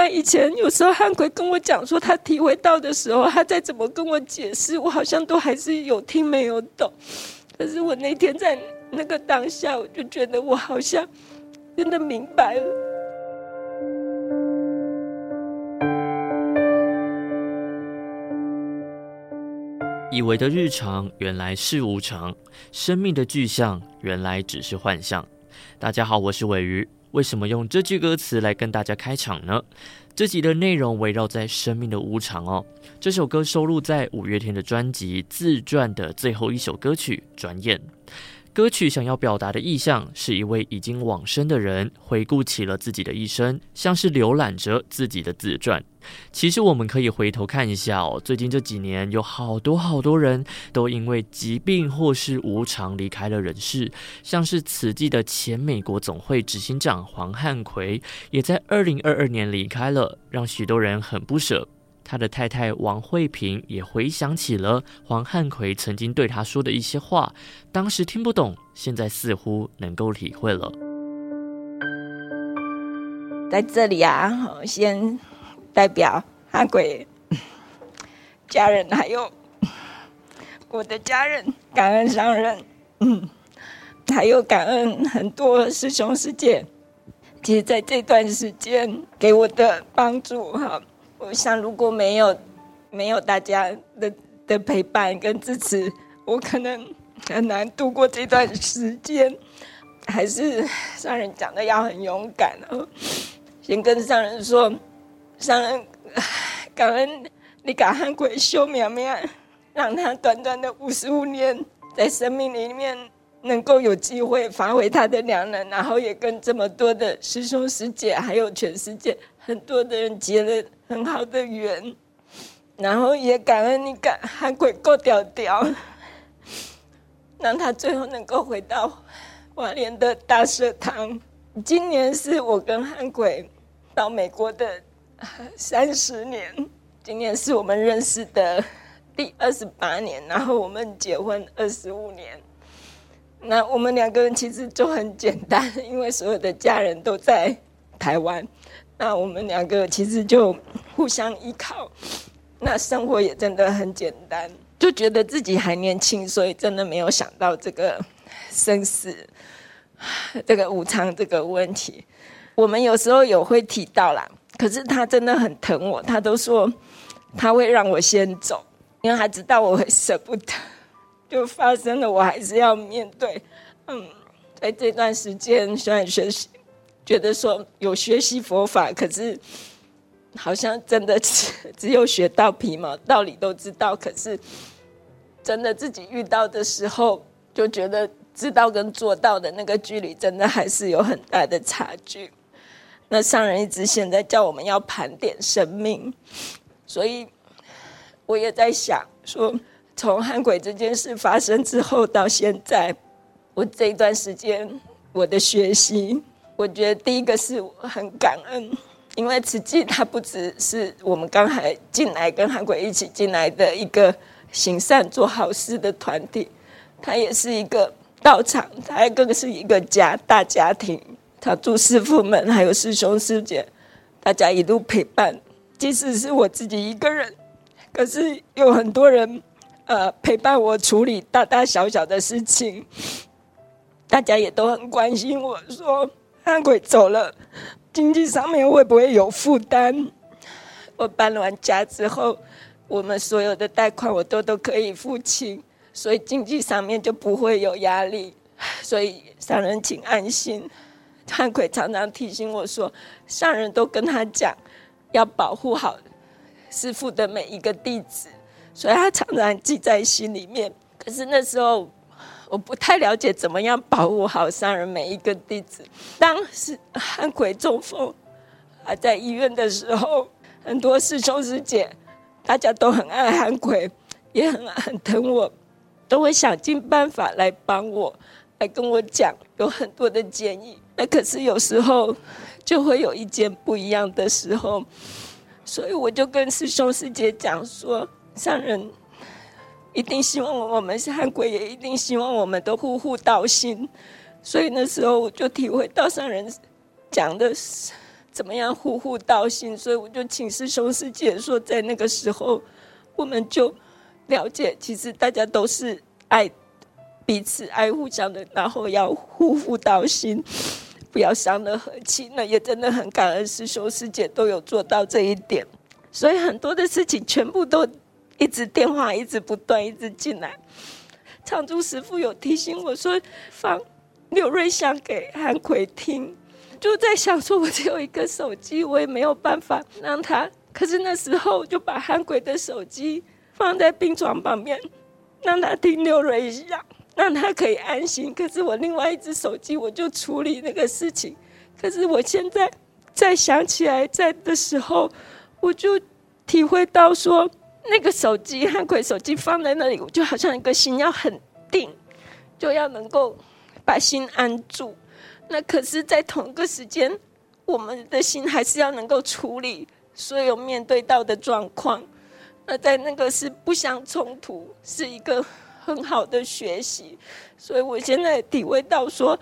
然以前有时候汉奎跟我讲说他体会到的时候，他再怎么跟我解释，我好像都还是有听没有懂。可是我那天在那个当下，我就觉得我好像真的明白了。以为的日常，原来是无常；生命的具象，原来只是幻象。大家好，我是尾鱼。为什么用这句歌词来跟大家开场呢？这集的内容围绕在生命的无常哦。这首歌收录在五月天的专辑《自传》的最后一首歌曲《转眼》。歌曲想要表达的意象是一位已经往生的人回顾起了自己的一生，像是浏览着自己的自传。其实我们可以回头看一下哦，最近这几年有好多好多人都因为疾病或是无常离开了人世，像是此际的前美国总会执行长黄汉奎也在二零二二年离开了，让许多人很不舍。他的太太王惠萍也回想起了黄汉奎曾经对他说的一些话，当时听不懂，现在似乎能够体会了。在这里啊，先代表汉奎家人，还有我的家人，感恩上人，嗯，还有感恩很多师兄师姐，其实在这段时间给我的帮助，哈。我想，如果没有没有大家的的陪伴跟支持，我可能很难度过这段时间。还是上人讲的要很勇敢哦。先跟上人说，上人感恩你感恩鬼修苗苗，让他短短的五十五年，在生命里面能够有机会发挥他的良能，然后也跟这么多的师兄师姐，还有全世界很多的人结了。很好的缘，然后也感恩你感汉奎够屌屌，让他最后能够回到华联的大社堂。今年是我跟汉奎到美国的三十年，今年是我们认识的第二十八年，然后我们结婚二十五年。那我们两个人其实就很简单，因为所有的家人都在台湾。那我们两个其实就互相依靠，那生活也真的很简单，就觉得自己还年轻，所以真的没有想到这个生死、这个无常这个问题。我们有时候有会提到啦，可是他真的很疼我，他都说他会让我先走，因为他知道我会舍不得，就发生了，我还是要面对。嗯，在这段时间虽然学习。觉得说有学习佛法，可是好像真的只只有学到皮毛，道理都知道，可是真的自己遇到的时候，就觉得知道跟做到的那个距离，真的还是有很大的差距。那上人一直现在叫我们要盘点生命，所以我也在想说，从汉鬼这件事发生之后到现在，我这一段时间我的学习。我觉得第一个是我很感恩，因为慈济它不只是我们刚才进来跟韩国一起进来的一个行善做好事的团体，它也是一个道场，它还更是一个家大家庭。他祝师父们还有师兄师姐，大家一路陪伴，即使是我自己一个人，可是有很多人呃陪伴我处理大大小小的事情，大家也都很关心我说。汉奎走了，经济上面会不会有负担？我搬完家之后，我们所有的贷款我都都可以付清，所以经济上面就不会有压力。所以上人请安心。汉奎常常提醒我说，上人都跟他讲，要保护好师父的每一个弟子，所以他常常记在心里面。可是那时候。我不太了解怎么样保护好上人每一个弟子。当时汉奎中风还在医院的时候，很多师兄师姐大家都很爱汉奎，也很很疼我，都会想尽办法来帮我，来跟我讲，有很多的建议。那可是有时候就会有意见不一样的时候，所以我就跟师兄师姐讲说，上人。一定希望我们是汉鬼，也一定希望我们都互互道心。所以那时候我就体会到上人讲的是怎么样互互道心，所以我就请师兄师姐说，在那个时候，我们就了解，其实大家都是爱彼此、爱互相的，然后要互互道心，不要伤了和气。那也真的很感恩师兄师姐都有做到这一点，所以很多的事情全部都一直电话一直不断一直进来。长珠师傅有提醒我说，放刘瑞香给韩奎听。就在想说，我只有一个手机，我也没有办法让他。可是那时候，就把韩奎的手机放在病床旁边，让他听刘瑞响，让他可以安心。可是我另外一只手机，我就处理那个事情。可是我现在再想起来，在的时候，我就体会到说，那个手机汉奎手机放在那里，我就好像一个心要很定，就要能够把心安住。那可是，在同一个时间，我们的心还是要能够处理所有面对到的状况。那在那个是不相冲突，是一个很好的学习。所以我现在体会到说，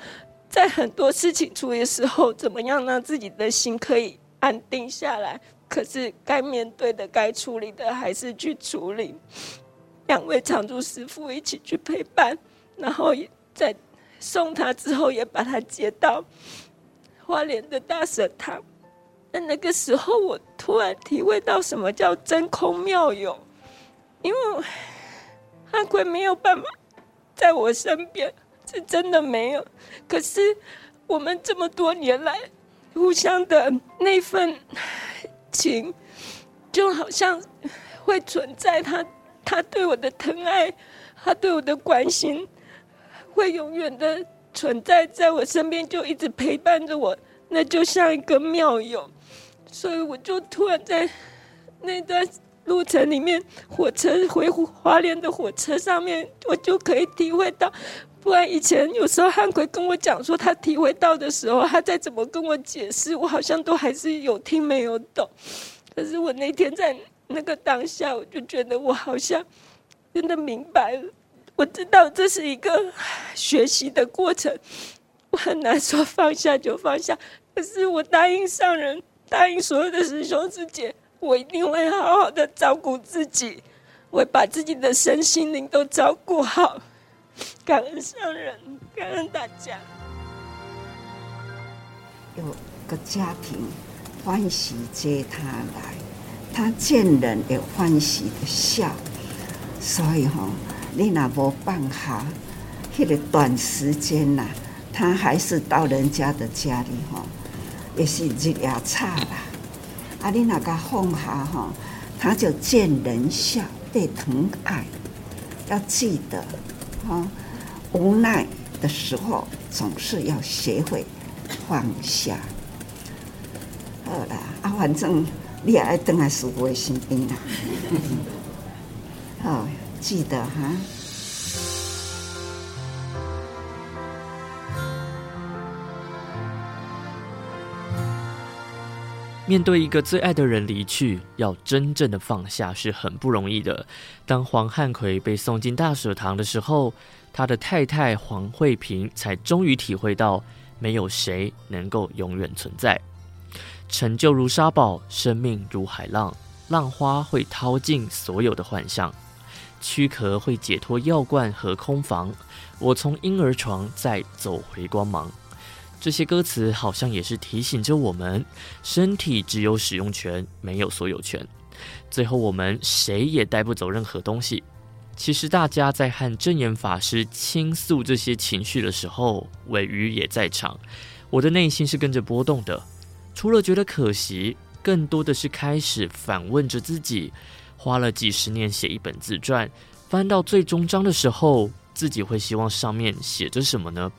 在很多事情处理的时候，怎么样让自己的心可以安定下来？可是该面对的、该处理的，还是去处理。两位常住师父一起去陪伴，然后在。送他之后，也把他接到花莲的大舍堂。那那个时候，我突然体会到什么叫真空妙有，因为汉奎没有办法在我身边，是真的没有。可是我们这么多年来互相的那份情，就好像会存在他，他对我的疼爱，他对我的关心。会永远的存在在我身边，就一直陪伴着我，那就像一个妙友。所以我就突然在那段路程里面，火车回华联的火车上面，我就可以体会到。不然以前有时候汉奎跟我讲说他体会到的时候，他再怎么跟我解释，我好像都还是有听没有懂。可是我那天在那个当下，我就觉得我好像真的明白了。我知道这是一个学习的过程，我很难说放下就放下。可是我答应上人，答应所有的师兄师姐，我一定会好好的照顾自己，我会把自己的身心灵都照顾好。感恩上人，感恩大家。有个家庭欢喜接他来，他见人也欢喜的笑，所以哈。你那无办法，迄个短时间呐，他还是到人家的家里吼，也是日夜差啦。啊，你那个放下吼，他就见人笑，被疼爱。要记得，哈，无奈的时候总是要学会放下。好啦，啊，反正你也爱等下师傅的身边啦。好。记得哈。面对一个最爱的人离去，要真正的放下是很不容易的。当黄汉奎被送进大舍堂的时候，他的太太黄慧萍才终于体会到，没有谁能够永远存在。成就如沙堡，生命如海浪，浪花会淘尽所有的幻象。躯壳会解脱药罐和空房，我从婴儿床再走回光芒。这些歌词好像也是提醒着我们：身体只有使用权，没有所有权。最后我们谁也带不走任何东西。其实大家在和真言法师倾诉这些情绪的时候，尾鱼也在场。我的内心是跟着波动的，除了觉得可惜，更多的是开始反问着自己。花了几十年写一本自传，翻到最终章的时候，自己会希望上面写着什么呢？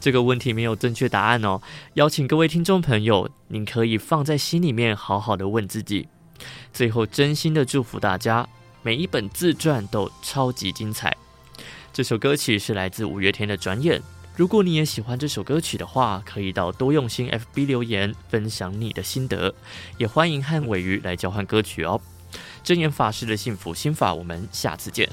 这个问题没有正确答案哦。邀请各位听众朋友，您可以放在心里面，好好的问自己。最后，真心的祝福大家，每一本自传都超级精彩。这首歌曲是来自五月天的《转眼》。如果你也喜欢这首歌曲的话，可以到多用心 FB 留言分享你的心得，也欢迎和尾鱼来交换歌曲哦。真言法师的幸福心法，我们下次见。